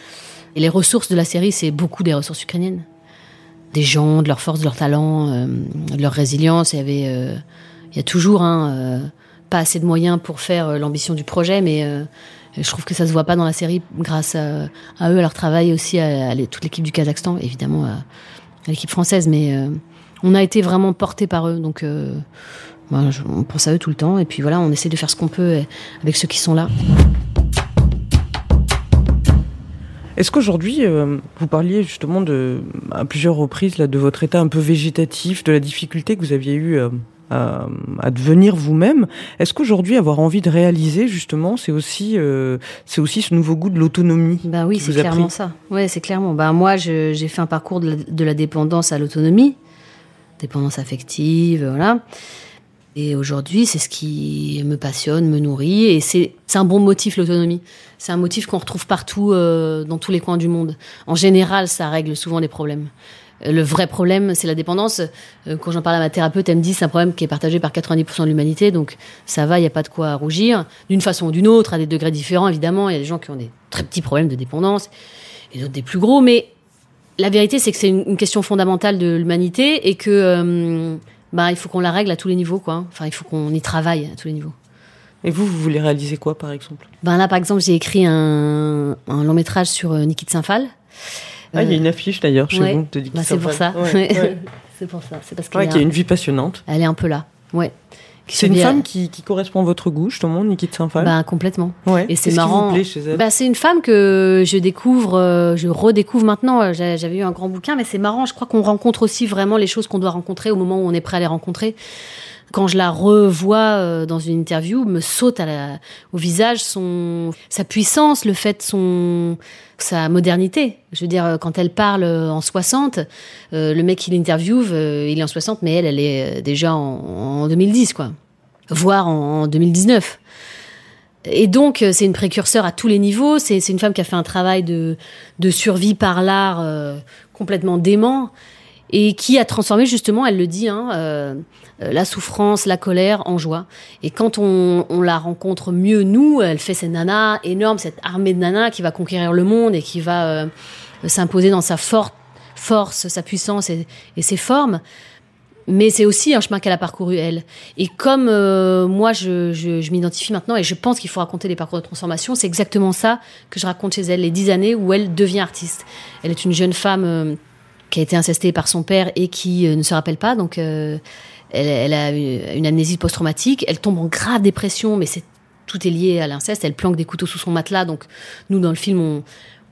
et les ressources de la série, c'est beaucoup des ressources ukrainiennes. Des gens, de leur force, de leur talent, euh, de leur résilience. Il y avait, euh, il y a toujours hein, euh, pas assez de moyens pour faire euh, l'ambition du projet, mais euh, je trouve que ça se voit pas dans la série grâce à, à eux, à leur travail aussi, à, toute l'équipe du Kazakhstan, évidemment à, à l'équipe française, mais euh, on a été vraiment porté par eux, donc euh, on pense à eux tout le temps, et puis voilà, on essaie de faire ce qu'on peut euh, avec ceux qui sont là. Est-ce qu'aujourd'hui, euh, vous parliez justement à plusieurs reprises de votre état un peu végétatif, de la difficulté que vous aviez eue euh, à, à devenir vous-même. Est-ce qu'aujourd'hui, avoir envie de réaliser, justement, c'est aussi, euh, c'est aussi ce nouveau goût de l'autonomie Bah oui, c'est clairement ça. Ouais, c'est clairement. Bah moi, j'ai fait un parcours de la, de la dépendance à l'autonomie, dépendance affective, voilà. Et aujourd'hui, c'est ce qui me passionne, me nourrit, et c'est c'est un bon motif l'autonomie. C'est un motif qu'on retrouve partout, euh, dans tous les coins du monde. En général, ça règle souvent les problèmes. Le vrai problème, c'est la dépendance. Euh, Quand j'en parle à ma thérapeute, elle me dit c'est un problème qui est partagé par 90% de l'humanité, donc ça va, il n'y a pas de quoi rougir. D'une façon ou d'une autre, à des degrés différents, évidemment. Il y a des gens qui ont des très petits problèmes de dépendance, et d'autres des plus gros, mais la vérité, c'est que c'est une, question fondamentale de l'humanité et que euh, bah, il faut qu'on la règle à tous les niveaux, quoi. Enfin, il faut qu'on y travaille à tous les niveaux. Et vous, vous voulez réaliser quoi, par exemple? Ben là, par exemple, j'ai écrit un, un long métrage sur euh, Niki de Saint-Phal. Ah, il y a une affiche d'ailleurs chez ouais. vous de Bah, c'est pour ça. Ouais, c'est pour ça. C'est parce Ouais, qu'elle qui a est, une vie passionnante. elle est un peu là. Ouais. C'est une femme qui, qui correspond à votre goût, justement, Niki de Saint-Phal. Ben, complètement. ouais. et c'est Qu'est-ce qui marrant. vous plaît chez elle? Bah, c'est une femme que je découvre, euh, je redécouvre maintenant. Euh, j'a- J'avais eu un grand bouquin, mais c'est marrant. Je crois qu'on rencontre aussi vraiment les choses qu'on doit rencontrer au moment où on est prêt à les rencontrer. Quand je la revois euh, dans une interview, me saute au visage son, sa puissance, le fait de son, sa modernité. Je veux dire, euh, quand elle parle euh, en 60, euh, le mec qui l'interviewe, il est en 60, mais elle, elle est déjà en, en 2010, quoi. Voire en, en 2019. Et donc, c'est une précurseur à tous les niveaux. C'est une femme qui a fait un travail de, survie par l'art complètement dément et qui a transformé justement, elle le dit, hein, euh, euh, la souffrance, la colère en joie. Et quand on, on la rencontre mieux, nous, elle fait cette nana énorme, cette armée de nanas qui va conquérir le monde et qui va euh, s'imposer dans sa forte force, sa puissance et, ses formes. Mais c'est aussi un chemin qu'elle a parcouru, elle. Et comme euh, moi, je, je, je m'identifie maintenant et je pense qu'il faut raconter les parcours de transformation, c'est exactement ça que je raconte chez elle, les dix années où elle devient artiste. Elle est une jeune femme euh, qui a été incestée par son père et qui euh, ne se rappelle pas, donc euh, elle, a une une amnésie post-traumatique. Elle tombe en grave dépression, mais c'est tout est lié à l'inceste. Elle planque des couteaux sous son matelas, donc nous, dans le film, on,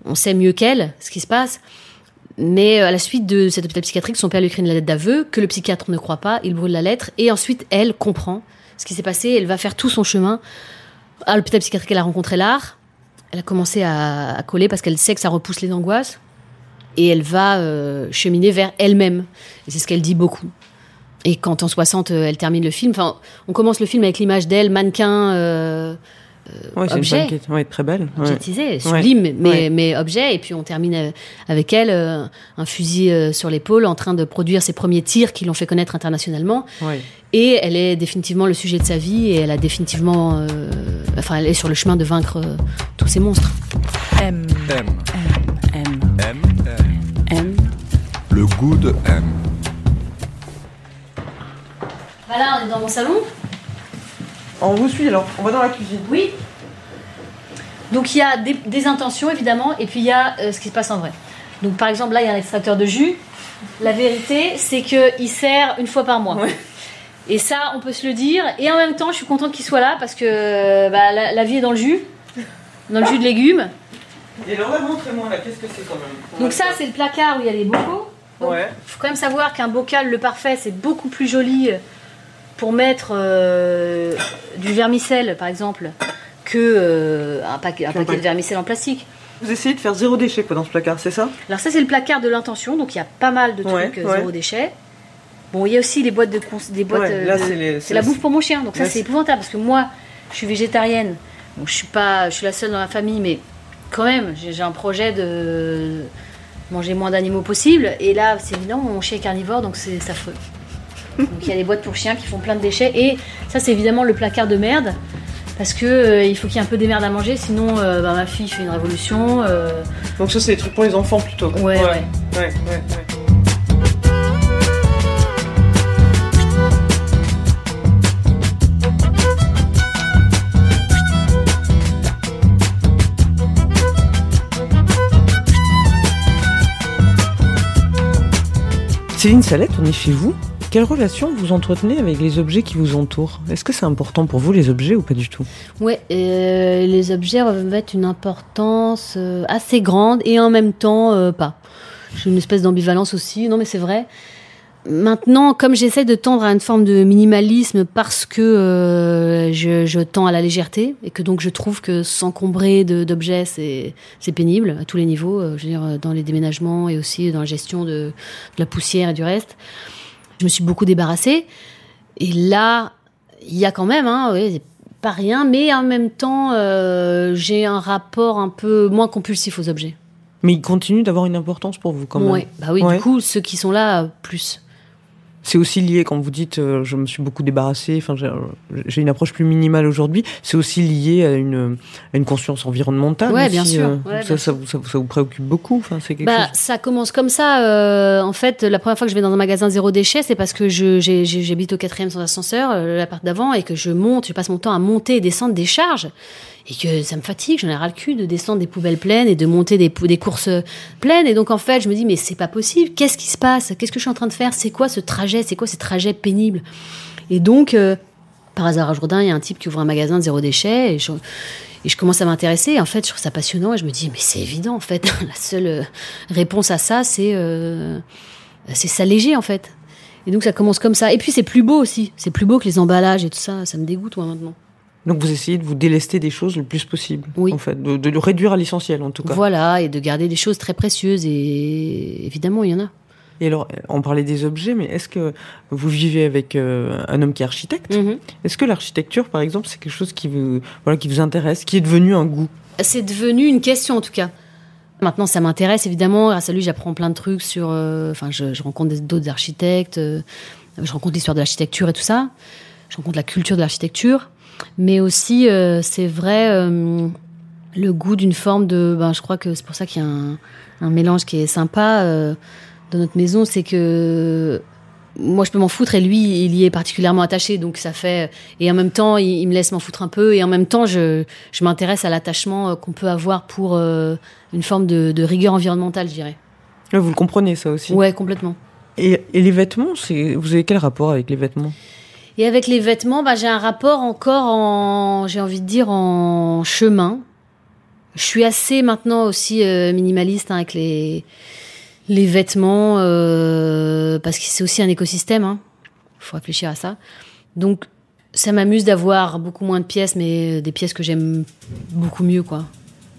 on sait mieux qu'elle ce qui se passe. Mais euh, à la suite de cet hôpital psychiatrique, son père lui écrit une lettre d'aveu que le psychiatre ne croit pas. Il brûle la lettre et ensuite elle comprend ce qui s'est passé. Elle va faire tout son chemin. À l'hôpital psychiatrique, elle a rencontré l'art. Elle a commencé à, à coller parce qu'elle sait que ça repousse les angoisses. Et elle va euh, cheminer vers elle-même. Et c'est ce qu'elle dit beaucoup. Et quand en 60, euh, elle termine le film, enfin, on commence le film avec l'image d'elle, mannequin, euh, Ouais, c'est une objet. femme qui est ouais, très belle. ouais. sublime, mais, Ouais. mais objet. Et puis on termine euh, avec elle, euh, un fusil euh, sur l'épaule, en train de produire ses premiers tirs qui l'ont fait connaître internationalement. Ouais. Et elle est définitivement le sujet de sa vie et elle a définitivement, euh, enfin, elle est sur le chemin de vaincre euh, tous ces monstres. M, M. M, M. M. De M. Voilà, on est dans mon salon. On vous suit alors, on va dans la cuisine. Oui. Donc il y a des, des intentions évidemment, et puis il y a euh, ce qui se passe en vrai. Donc par exemple là il y a un extracteur de jus. La vérité c'est que il sert une fois par mois. Ouais. Et ça on peut se le dire. Et en même temps je suis contente qu'il soit là parce que bah, la, la vie est dans le jus, dans le jus de légumes. Et alors là, montrez-moi là, qu'est-ce que c'est quand même Donc ça c'est le placard où il y a les bocaux. Ouais. faut quand même savoir qu'un bocal le parfait c'est beaucoup plus joli pour mettre euh, du vermicelle par exemple que euh, un, paquet, un Qu'un paquet de vermicelle en plastique. Vous essayez de faire zéro déchet quoi dans ce placard, c'est ça? Alors ça c'est le placard de l'intention, donc il y a pas mal de trucs euh, ouais. zéro déchet. Bon, il y a aussi les boîtes de des boîtes. Ouais, euh, c'est la bouffe pour mon chien, donc ça c'est épouvantable parce que moi je suis végétarienne, donc je suis pas, je suis la seule dans la famille, mais quand même j'ai un projet de manger moins d'animaux possible. Et là c'est évident, mon chien est carnivore, donc c'est affreux. Donc il y a des boîtes pour chiens qui font plein de déchets et ça c'est évidemment le placard de merde. Parce que euh, il faut qu'il y ait un peu des merdes à manger, sinon euh, bah, ma fille fait une révolution. euh, Donc ça, c'est des trucs pour les enfants plutôt. Ouais, ouais. ouais, ouais, ouais. Céline Salette, on est chez vous. Quelle relation vous entretenez avec les objets qui vous entourent? Est-ce que c'est important pour vous les objets ou pas du tout? Ouais, euh, les objets revêtent une importance euh, assez grande et en même temps euh, pas. J'ai une espèce d'ambivalence aussi. Non, mais c'est vrai. Maintenant, comme j'essaie de tendre à une forme de minimalisme parce que euh, je, je tends à la légèreté et que donc je trouve que s'encombrer d'objets c'est pénible à tous les niveaux, euh, je veux dire dans les déménagements et aussi dans la gestion de, de la poussière et du reste. Je me suis beaucoup débarrassée et là il y a quand même, hein, oui, pas rien, mais en même temps euh, j'ai un rapport un peu moins compulsif aux objets. Mais il continue d'avoir une importance pour vous quand même. Ouais, bah oui, Ouais. du coup ceux qui sont là plus. C'est aussi lié quand vous dites euh, je me suis beaucoup débarrassé, enfin j'ai- une approche plus minimale aujourd'hui. C'est aussi lié à une, à une conscience environnementale. Ouais, aussi, bien sûr. euh, Ouais, ça, bien ça, vous, ça, vous- ça vous préoccupe beaucoup. Enfin, c'est quelque Bah, chose. ça commence comme ça. euh, en fait, la première fois que je vais dans un magasin zéro déchet, c'est parce que j'habite au quatrième sans ascenseur, euh, l'appart d'avant, et que je monte, je passe mon temps à monter et descendre des charges, et que ça me fatigue. J'en ai ras le cul de descendre des poubelles pleines et de monter des, courses euh, pleines. Et donc, en fait, je me dis, mais c'est pas possible. Qu'est-ce qui se passe? Qu'est-ce que je suis en train de faire? C'est quoi ce trajet? C'est quoi ces trajets pénibles? Et donc, euh, par hasard à Jourdain, il y a un type qui ouvre un magasin de zéro déchet, et je, et je commence à m'intéresser. En fait, je trouve ça passionnant et je me dis, mais c'est évident, en fait. La seule euh, réponse à ça, c'est euh, c'est s'alléger, en fait. Et donc, ça commence comme ça. Et puis, c'est plus beau aussi. C'est plus beau que les emballages et tout ça. Ça me dégoûte, moi, maintenant. Donc vous essayez de vous délester des choses le plus possible. Oui. En fait, de, de le réduire à l'essentiel en tout cas. Voilà, et de garder des choses très précieuses. Et évidemment, il y en a. Et alors, on parlait des objets, mais est-ce que vous vivez avec euh, un homme qui est architecte? Mhm. Est-ce que l'architecture, par exemple, c'est quelque chose qui vous, voilà, qui vous intéresse, qui est devenu un goût? C'est devenu une question, en tout cas. Maintenant, ça m'intéresse, évidemment. Grâce à lui, j'apprends plein de trucs sur... euh, Enfin, je, je rencontre des- d'autres architectes. euh, je rencontre l'histoire de l'architecture et tout ça. Je rencontre la culture de l'architecture. Mais aussi, euh, c'est vrai, euh, le goût d'une forme de... Ben, je crois que c'est pour ça qu'il y a un, un mélange qui est sympa euh, dans notre maison. C'est que moi, je peux m'en foutre et lui, il y est particulièrement attaché. Donc, ça fait... Et en même temps, il, il me laisse m'en foutre un peu. Et en même temps, je, je m'intéresse à l'attachement qu'on peut avoir pour euh, une forme de, de rigueur environnementale, je dirais. Là, Vous le comprenez, ça aussi? Ouais, complètement. et, et les vêtements, c'est, vous avez quel rapport avec les vêtements? Et avec les vêtements, bah, j'ai un rapport encore en, j'ai envie de dire, en chemin. Je suis assez maintenant aussi euh, minimaliste hein, avec les, les vêtements, euh, parce que c'est aussi un écosystème. Il faut réfléchir à ça. Donc, ça m'amuse d'avoir beaucoup moins de pièces, mais des pièces que j'aime beaucoup mieux, quoi.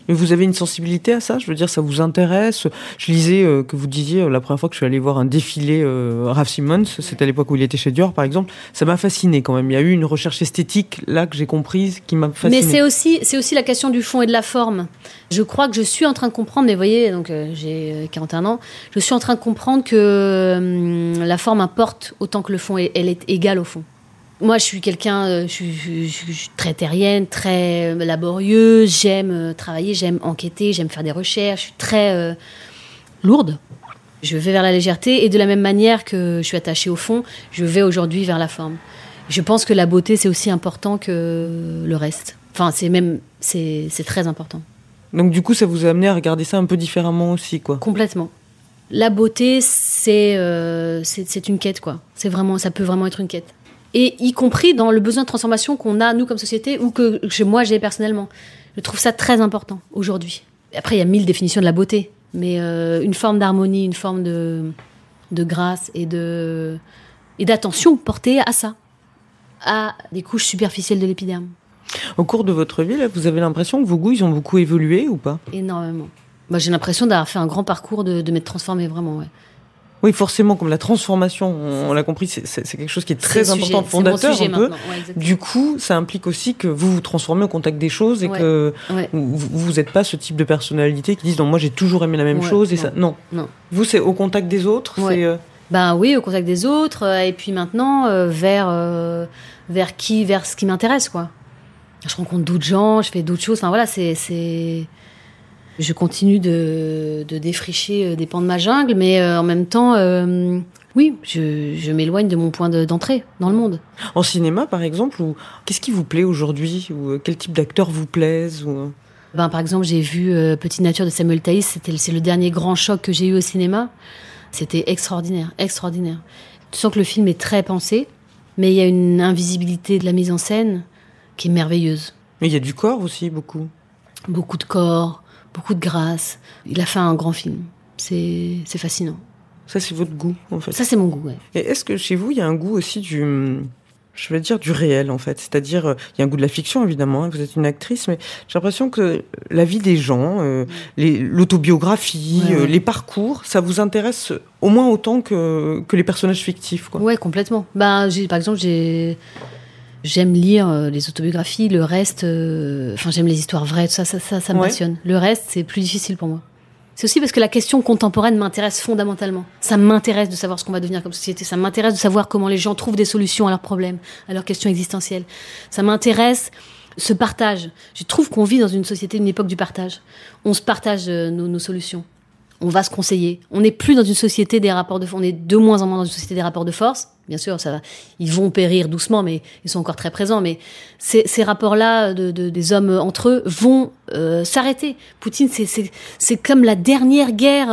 Mais vous avez une sensibilité à ça? Je veux dire, ça vous intéresse? Je lisais euh, que vous disiez, euh, la première fois que je suis allé voir un défilé euh, Ralph Simmons, c'était à l'époque où il était chez Dior, par exemple, ça m'a fasciné quand même. Il y a eu une recherche esthétique, là, que j'ai comprise, qui m'a fasciné. Mais c'est aussi, c'est aussi la question du fond et de la forme. Je crois que je suis en train de comprendre, mais vous voyez, donc euh, j'ai euh, 41 ans, je suis en train de comprendre que hum, la forme importe autant que le fond, et elle est égale au fond. Moi, je suis quelqu'un, euh, je, suis- je suis- je suis très terrienne, très euh, laborieuse, j'aime euh, travailler, j'aime enquêter, j'aime faire des recherches, je suis très euh, lourde. Je vais vers la légèreté et de la même manière que je suis attachée au fond, je vais aujourd'hui vers la forme. Je pense que la beauté, c'est aussi important que le reste. Enfin, c'est même, c'est très important. Donc du coup, ça vous a amené à regarder ça un peu différemment aussi, quoi. Complètement. La beauté, c'est euh, c'est une quête, quoi. C'est vraiment, ça peut vraiment être une quête. Et y compris dans le besoin de transformation qu'on a, nous, comme société, ou que, que moi, j'ai personnellement. Je trouve ça très important aujourd'hui. Après, il y a mille définitions de la beauté. Mais euh, une forme d'harmonie, une forme de, de grâce et de et d'attention portée à ça. À des couches superficielles de l'épiderme. Au cours de votre vie, là, vous avez l'impression que vos goûts, ils ont beaucoup évolué ou pas? Énormément. Moi, j'ai l'impression d'avoir fait un grand parcours, de, de m'être transformée vraiment, ouais. Oui, forcément, comme la transformation, on, l'a compris, c'est- quelque chose qui est très important, sujet, fondateur un peu. ouais. Du coup, ça implique aussi que vous vous transformez au contact des choses et Ouais. que Ouais. vous n'êtes pas ce type de personnalité qui disent non moi j'ai toujours aimé la même chose et non. ça non. Non. Vous c'est au contact des autres. C'est, euh, Ben oui, au contact des autres, euh, et puis maintenant euh, vers euh, vers qui, vers ce qui m'intéresse, quoi. Je rencontre d'autres gens, je fais d'autres choses. Enfin voilà, c'est c'est. Je continue de, de défricher euh, des pans de ma jungle, mais euh, en même temps, euh, oui, je, je m'éloigne de mon point de- d'entrée dans le monde. En cinéma par exemple, ou qu'est-ce qui vous plaît aujourd'hui ou quel type d'acteur vous plaise ou Ben, par exemple, j'ai vu euh, Petite Nature de Samuel Thaïs. C'est le dernier grand choc que j'ai eu au cinéma. C'était extraordinaire, extraordinaire. Tu sens que le film est très pensé, mais il y a une invisibilité de la mise en scène qui est merveilleuse. Mais il y a du corps aussi beaucoup. Beaucoup de corps, beaucoup de grâce. Il a fait un grand film. C'est, fascinant. Ça, c'est votre goût, en fait. Ça, c'est mon goût, ouais. Et est-ce que chez vous, il y a un goût aussi du, je vais dire, du réel, en fait? C'est-à-dire, euh, il y a un goût de la fiction, évidemment, hein, vous êtes une actrice, mais j'ai l'impression que la vie des gens, euh, l'autobiographie, Ouais, ouais. euh, les parcours, ça vous intéresse au moins autant que, que les personnages fictifs, quoi. Ouais, complètement. Ben, par exemple, j'ai, j'aime lire euh, les autobiographies, le reste, euh, enfin, j'aime les histoires vraies, tout ça, ça, ça, ça me Ouais. passionne. Le reste, c'est plus difficile pour moi. C'est aussi parce que la question contemporaine m'intéresse fondamentalement. Ça m'intéresse de savoir ce qu'on va devenir comme société. Ça m'intéresse de savoir comment les gens trouvent des solutions à leurs problèmes, à leurs questions existentielles. Ça m'intéresse ce partage. Je trouve qu'on vit dans une société, une époque du partage. On se partage euh, nos, nos solutions. On va se conseiller. On n'est plus dans une société des rapports de force. On est de moins en moins dans une société des rapports de force. Bien sûr, ça va. Ils vont périr doucement, mais ils sont encore très présents. Mais ces, ces rapports-là de, de- des hommes entre eux vont euh, s'arrêter. Poutine, c'est- comme la dernière guerre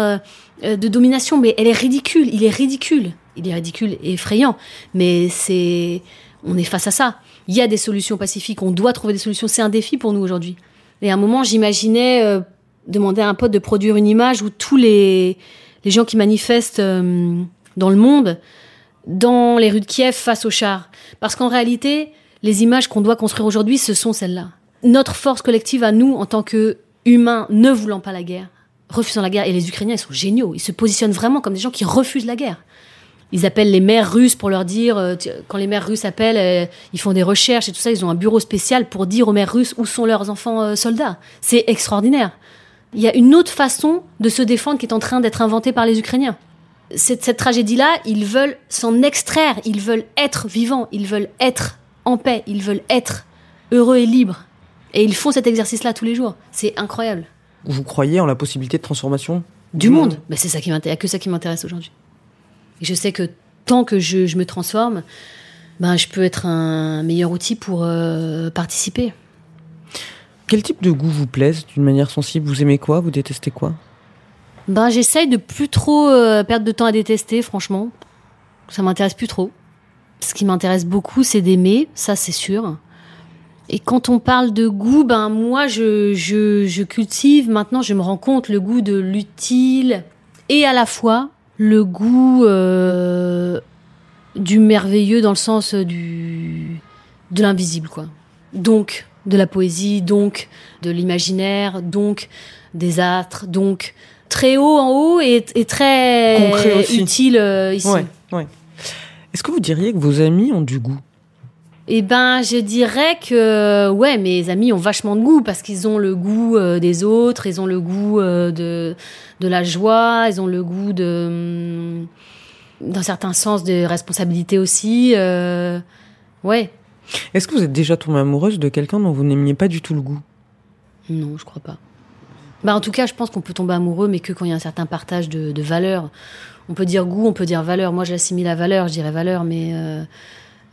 euh, de domination, mais elle est ridicule. Il est ridicule. Il est ridicule et effrayant. Mais c'est, on est face à ça. Il y a des solutions pacifiques. On doit trouver des solutions. C'est un défi pour nous aujourd'hui. Et à un moment, j'imaginais euh, demander à un pote de produire une image où tous les, les gens qui manifestent euh, dans le monde, dans les rues de Kiev face aux chars. Parce qu'en réalité, les images qu'on doit construire aujourd'hui, ce sont celles-là. Notre force collective à nous, en tant que humains ne voulant pas la guerre, refusant la guerre, et les Ukrainiens, ils sont géniaux. Ils se positionnent vraiment comme des gens qui refusent la guerre. Ils appellent les maires russes pour leur dire, euh, quand les maires russes appellent, euh, ils font des recherches et tout ça, ils ont un bureau spécial pour dire aux maires russes où sont leurs enfants soldats. C'est extraordinaire. Il y a une autre façon de se défendre qui est en train d'être inventée par les Ukrainiens. Cette, cette tragédie-là, ils veulent s'en extraire, ils veulent être vivants, ils veulent être en paix, ils veulent être heureux et libres. Et ils font cet exercice-là tous les jours. C'est incroyable. Vous croyez en la possibilité de transformation Du monde. Bah, c'est ça qui m'intéresse, que ça qui m'intéresse aujourd'hui. Et je sais que tant que je, je me transforme, ben, je peux être un meilleur outil pour euh, participer. Quel type de goût vous plaise d'une manière sensible? Vous aimez quoi? Vous détestez quoi? Ben, j'essaye de plus trop euh, perdre de temps à détester, franchement. Ça m'intéresse plus trop. Ce qui m'intéresse beaucoup, c'est d'aimer, ça c'est sûr. Et quand on parle de goût, ben moi je, je, cultive, maintenant je me rends compte le goût de l'utile et à la fois le goût euh, du merveilleux dans le sens du de l'invisible quoi. Donc de la poésie, donc de l'imaginaire, donc des astres, donc très haut en haut et, et très Concret aussi. utile euh, ici. Ouais, ouais. Est-ce que vous diriez que vos amis ont du goût? Eh ben, je dirais que ouais, mes amis ont vachement de goût parce qu'ils ont le goût euh, des autres, ils ont le goût euh, de de la joie, ils ont le goût de hum, d'un certain sens de responsabilité aussi. ouais, Est-ce que vous êtes déjà tombée amoureuse de quelqu'un dont vous n'aimiez pas du tout le goût? Non, je crois pas. Bah, en tout cas, je pense qu'on peut tomber amoureux, mais que quand il y a un certain partage de, de valeurs. On peut dire goût, on peut dire valeur. Moi, j'assimile à valeur, je dirais valeur, mais euh,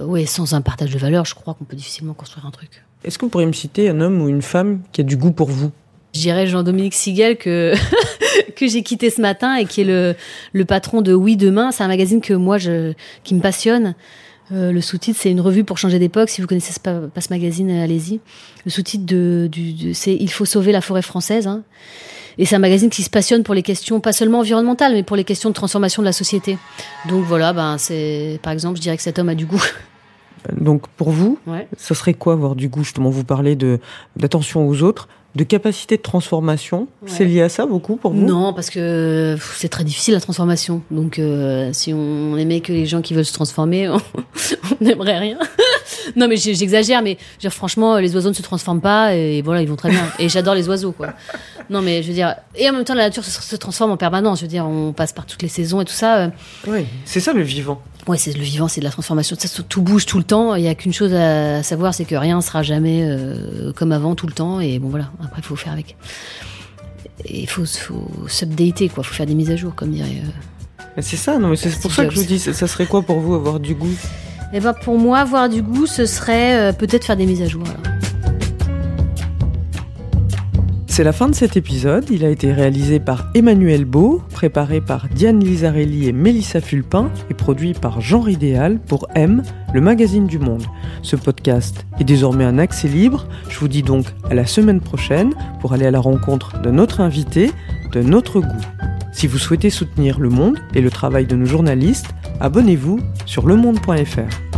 ouais, sans un partage de valeurs, je crois qu'on peut difficilement construire un truc. Est-ce que vous pourriez me citer un homme ou une femme qui a du goût pour vous? Je dirais Jean-Dominique Sigel que, que j'ai quitté ce matin et qui est le, le patron de Oui Demain. C'est un magazine que moi, je, qui me passionne. Euh, le sous-titre, c'est une revue pour changer d'époque. Si vous connaissez ce pas, pas ce magazine, euh, allez-y. Le sous-titre de, du, de- c'est Il faut sauver la forêt française. hein. Et c'est un magazine qui se passionne pour les questions, pas seulement environnementales, mais pour les questions de transformation de la société. Donc voilà, ben c'est, par exemple, je dirais que cet homme a du goût. Donc pour vous, Ouais. ça serait quoi avoir du goût Justement, vous parlez de d'attention aux autres, de capacité de transformation. Ouais. C'est lié à ça beaucoup pour vous? Non, parce que c'est très difficile la transformation. Donc, euh, si on aimait que les gens qui veulent se transformer, on n'aimerait rien. non, mais j'exagère, mais franchement, les oiseaux ne se transforment pas et voilà, ils vont très bien. Et j'adore les oiseaux, quoi. Non, mais je veux dire, et en même temps, la nature se, se transforme en permanence. Je veux dire, on passe par toutes les saisons et tout ça. euh, Oui, c'est ça le vivant. Ouais, c'est le vivant, c'est de la transformation. Ça, tout bouge tout le temps. Il y a qu'une chose à savoir, c'est que rien sera jamais euh, comme avant tout le temps. Et bon, voilà. Après, il faut faire avec. Et il faut, faut s'updater, quoi. Il faut faire des mises à jour, comme dirait. euh. C'est ça, non mais c'est pour ça que je vous dis, ça ça serait quoi pour vous avoir du goût? Eh ben, pour moi, avoir du goût, ce serait euh, peut-être faire des mises à jour. alors. C'est la fin de cet épisode. Il a été réalisé par Emmanuel Beau, préparé par Diane Lizarelli et Mélissa Fulpin et produit par Jean Idéal pour M, le magazine du monde. Ce podcast est désormais un accès libre. Je vous dis donc à la semaine prochaine pour aller à la rencontre d'un autre invité, de notre goût. Si vous souhaitez soutenir Le Monde et le travail de nos journalistes, abonnez-vous sur lemonde.fr.